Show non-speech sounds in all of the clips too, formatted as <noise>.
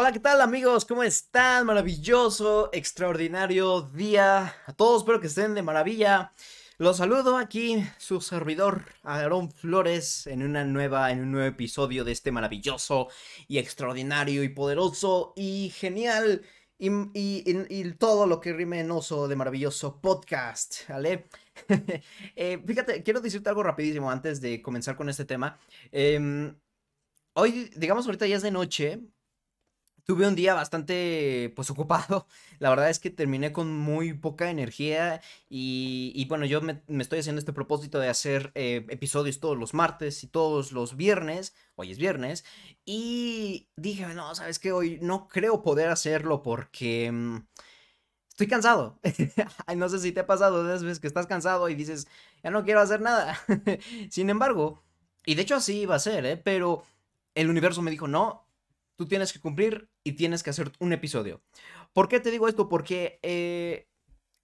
Hola, ¿qué tal amigos? ¿Cómo están? Maravilloso, extraordinario día. A todos espero que estén de maravilla. Los saludo aquí, su servidor Aarón Flores, en una nueva, en un nuevo episodio de este maravilloso y extraordinario y poderoso y genial y, y, todo lo que rime en oso de maravilloso podcast, ¿vale? <laughs> Eh, fíjate, quiero decirte algo rapidísimo antes de comenzar con este tema. Em, hoy, digamos, ahorita ya es de noche, Tuve un día bastante, pues, ocupado. <laughs> La verdad es que terminé con muy poca energía y, bueno, yo me, estoy haciendo este propósito de hacer eh, episodios todos los martes y todos los viernes. Hoy es viernes. Y dije, no, ¿sabes qué? Hoy no creo poder hacerlo porque... Mm, estoy cansado. <laughs> no sé si te ha pasado de veces que estás cansado y dices, ya no quiero hacer nada. <laughs> Sin embargo, y de hecho así iba a ser, ¿eh? Pero el universo me dijo, no, tú tienes que cumplir y tienes que hacer un episodio. ¿Por qué te digo esto? Porque eh,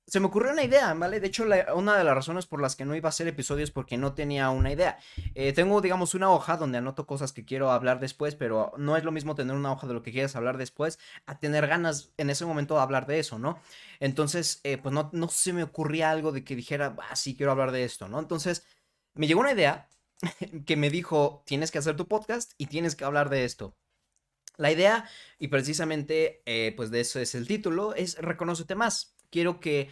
se me ocurrió una idea, ¿vale? De hecho, una de las razones por las que no iba a hacer episodios porque no tenía una idea. Eh, tengo, digamos, una hoja donde anoto cosas que quiero hablar después, pero no es lo mismo tener una hoja de lo que quieres hablar después a tener ganas en ese momento de hablar de eso, ¿no? Entonces, eh, pues no, no se me ocurría algo de que dijera, ah, sí, quiero hablar de esto, ¿no? Entonces, me llegó una idea <laughs> que me dijo, tienes que hacer tu podcast y tienes que hablar de esto. La idea, y precisamente, eh, pues de eso es el título, es reconócete más. Quiero que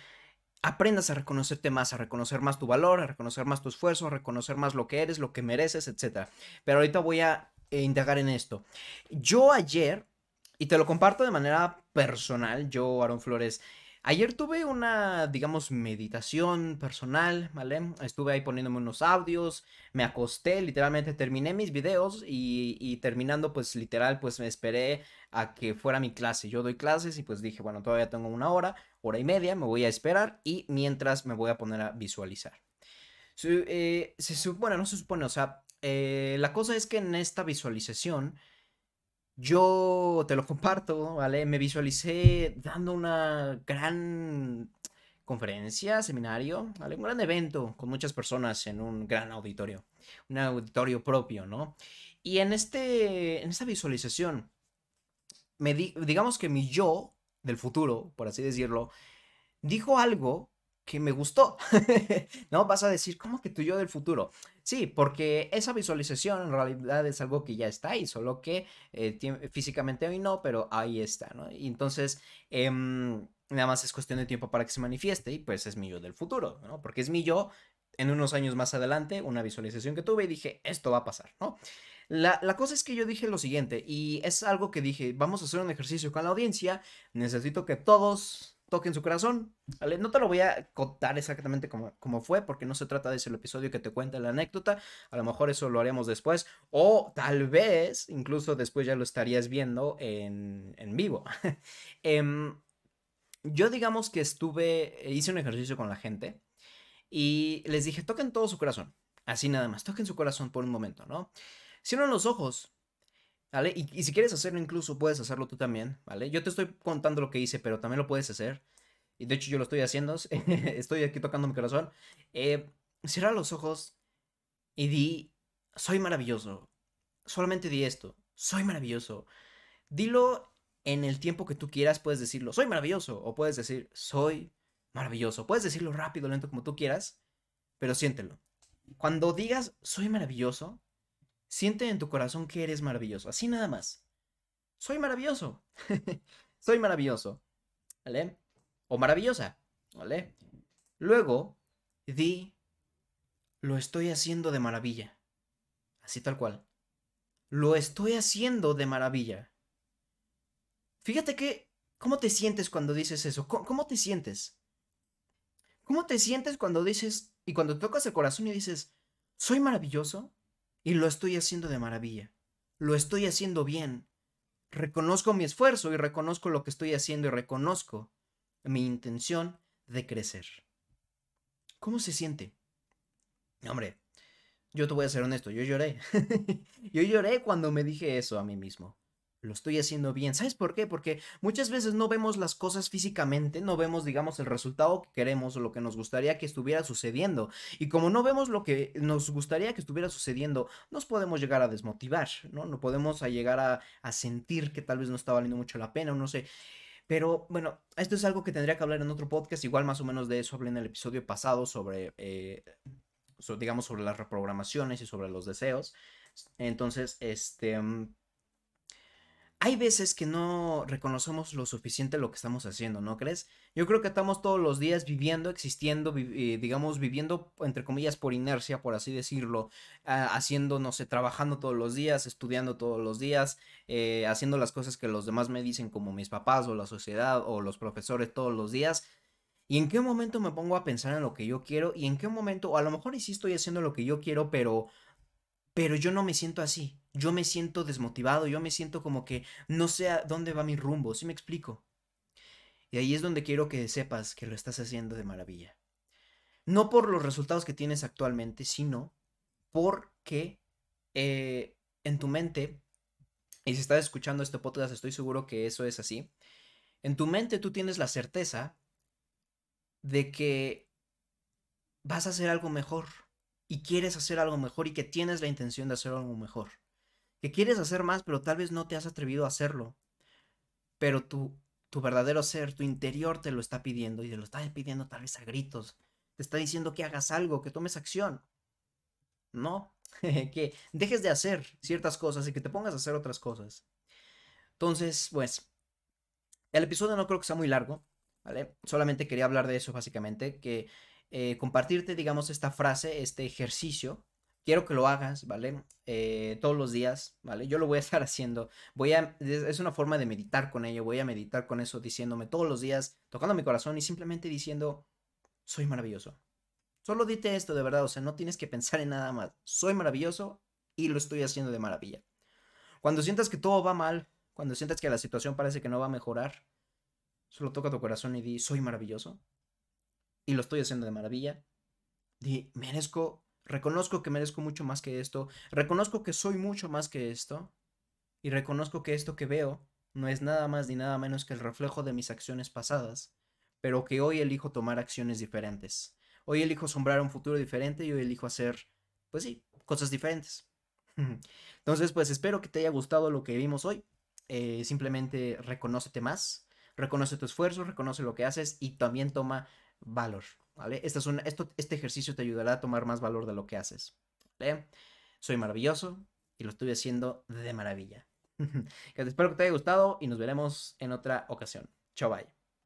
aprendas a reconocerte más, a reconocer más tu valor, a reconocer más tu esfuerzo, a reconocer más lo que eres, lo que mereces, etc. Pero ahorita voy a eh, indagar en esto. Yo ayer, y te lo comparto de manera personal, yo, Aaron Flores, Ayer tuve una, digamos, meditación personal, ¿vale? Estuve ahí poniéndome unos audios, me acosté, literalmente terminé mis videos y, terminando, pues literal, pues me esperé a que fuera mi clase. Yo doy clases y pues dije, bueno, todavía tengo una hora, hora y media, me voy a esperar y mientras me voy a poner a visualizar. Eh, se supone, no se supone, o sea, eh, la cosa es que en esta visualización yo te lo comparto, ¿vale? Me visualicé dando una gran conferencia, seminario, ¿vale? Un gran evento con muchas personas en un gran auditorio, un auditorio propio, ¿no? Y en, este, en esta visualización, me digamos que mi yo del futuro, por así decirlo, dijo algo que me gustó. <laughs> no vas a decir, ¿cómo que tu yo del futuro? Sí, porque esa visualización en realidad es algo que ya está ahí, solo que eh, físicamente hoy no, pero ahí está, ¿no? Y entonces, em, nada más es cuestión de tiempo para que se manifieste y pues es mi yo del futuro, ¿no? Porque es mi yo en unos años más adelante, una visualización que tuve y dije, esto va a pasar, ¿no? La, la, cosa es que yo dije lo siguiente, y es algo que dije, vamos a hacer un ejercicio con la audiencia, necesito que todos toque en su corazón. No te lo voy a contar exactamente como, como, fue, porque no se trata de ese episodio que te cuenta la anécdota. A lo mejor eso lo haremos después. O tal vez, incluso después ya lo estarías viendo en, en vivo. <laughs> Em, yo digamos que estuve, hice un ejercicio con la gente y les dije, toquen todo su corazón. Así nada más, toquen su corazón por un momento, ¿no? Cierren los ojos Y, si quieres hacerlo incluso puedes hacerlo tú también, ¿vale? Yo te estoy contando lo que hice, pero también lo puedes hacer. Y de hecho yo lo estoy haciendo, <laughs> estoy aquí tocando mi corazón. Eh, cierra los ojos y di, soy maravilloso. Solamente di esto, soy maravilloso. Dilo en el tiempo que tú quieras, puedes decirlo, soy maravilloso. O puedes decir, soy maravilloso. Puedes decirlo rápido, lento, como tú quieras, pero siéntelo. Cuando digas, soy maravilloso, Siente en tu corazón que eres maravilloso, así nada más. Soy maravilloso. <laughs> Soy maravilloso. ¿Vale? O maravillosa. ¿Vale? Luego, di, lo estoy haciendo de maravilla. Así tal cual. Lo estoy haciendo de maravilla. Fíjate que, ¿cómo te sientes cuando dices eso? ¿Cómo, cómo te sientes? ¿Cómo te sientes cuando dices, y cuando tocas el corazón y dices, soy maravilloso? Y lo estoy haciendo de maravilla. Lo estoy haciendo bien. Reconozco mi esfuerzo y reconozco lo que estoy haciendo y reconozco mi intención de crecer. ¿Cómo se siente? Hombre, yo te voy a ser honesto, yo lloré. <laughs> yo lloré cuando me dije eso a mí mismo. Lo estoy haciendo bien. ¿Sabes por qué? Porque muchas veces no vemos las cosas físicamente, no vemos, digamos, el resultado que queremos o lo que nos gustaría que estuviera sucediendo. Y como no vemos lo que nos gustaría que estuviera sucediendo, nos podemos llegar a desmotivar, ¿no? No podemos llegar a, sentir que tal vez no está valiendo mucho la pena o no sé. Pero bueno, esto es algo que tendría que hablar en otro podcast. Igual más o menos de eso hablé en el episodio pasado sobre, eh, digamos, sobre las reprogramaciones y sobre los deseos. Entonces, este... Mm, hay veces que no reconocemos lo suficiente lo que estamos haciendo, ¿no crees? Yo creo que estamos todos los días viviendo, existiendo, eh, digamos, viviendo, entre comillas, por inercia, por así decirlo, ah, haciendo, no sé, trabajando todos los días, estudiando todos los días, eh, haciendo las cosas que los demás me dicen, como mis papás o la sociedad o los profesores todos los días. ¿Y en qué momento me pongo a pensar en lo que yo quiero? ¿Y en qué momento, o a lo mejor sí estoy haciendo lo que yo quiero, pero pero yo no me siento así. Yo me siento desmotivado, yo me siento como que no sé a dónde va mi rumbo, ¿sí me explico? Y ahí es donde quiero que sepas que lo estás haciendo de maravilla. No por los resultados que tienes actualmente, sino porque eh, en tu mente, y si estás escuchando este podcast, estoy seguro que eso es así, en tu mente tú tienes la certeza de que vas a hacer algo mejor, y quieres hacer algo mejor y que tienes la intención de hacer algo mejor. Que quieres hacer más, pero tal vez no te has atrevido a hacerlo. Pero tu, tu verdadero ser, tu interior te lo está pidiendo y te lo está pidiendo tal vez a gritos. Te está diciendo que hagas algo, que tomes acción. No, <laughs> que dejes de hacer ciertas cosas y que te pongas a hacer otras cosas. Entonces, pues, el episodio no creo que sea muy largo, ¿vale? Solamente quería hablar de eso básicamente, que eh, compartirte, digamos, esta frase, este ejercicio. Quiero que lo hagas, ¿vale? Eh, todos los días, ¿vale? Yo lo voy a estar haciendo. Voy a, es una forma de meditar con ello. Voy a meditar con eso, diciéndome todos los días, tocando mi corazón y simplemente diciendo, soy maravilloso. Solo dite esto de verdad, o sea, no tienes que pensar en nada más. Soy maravilloso y lo estoy haciendo de maravilla. Cuando sientas que todo va mal, cuando sientas que la situación parece que no va a mejorar, solo toca tu corazón y di, soy maravilloso y lo estoy haciendo de maravilla. Y merezco, reconozco que merezco mucho más que esto, reconozco que soy mucho más que esto, y reconozco que esto que veo no es nada más ni nada menos que el reflejo de mis acciones pasadas, pero que hoy elijo tomar acciones diferentes. Hoy elijo sombrar un futuro diferente y hoy elijo hacer, pues sí, cosas diferentes. <laughs> Entonces, pues espero que te haya gustado lo que vimos hoy. Eh, simplemente reconócete más, reconoce tu esfuerzo, reconoce lo que haces y también toma valor, ¿vale? Esta es esto, este ejercicio te ayudará a tomar más valor de lo que haces, ¿vale? Soy maravilloso y lo estoy haciendo de maravilla. <laughs> Espero que te haya gustado y nos veremos en otra ocasión. Chao, bye.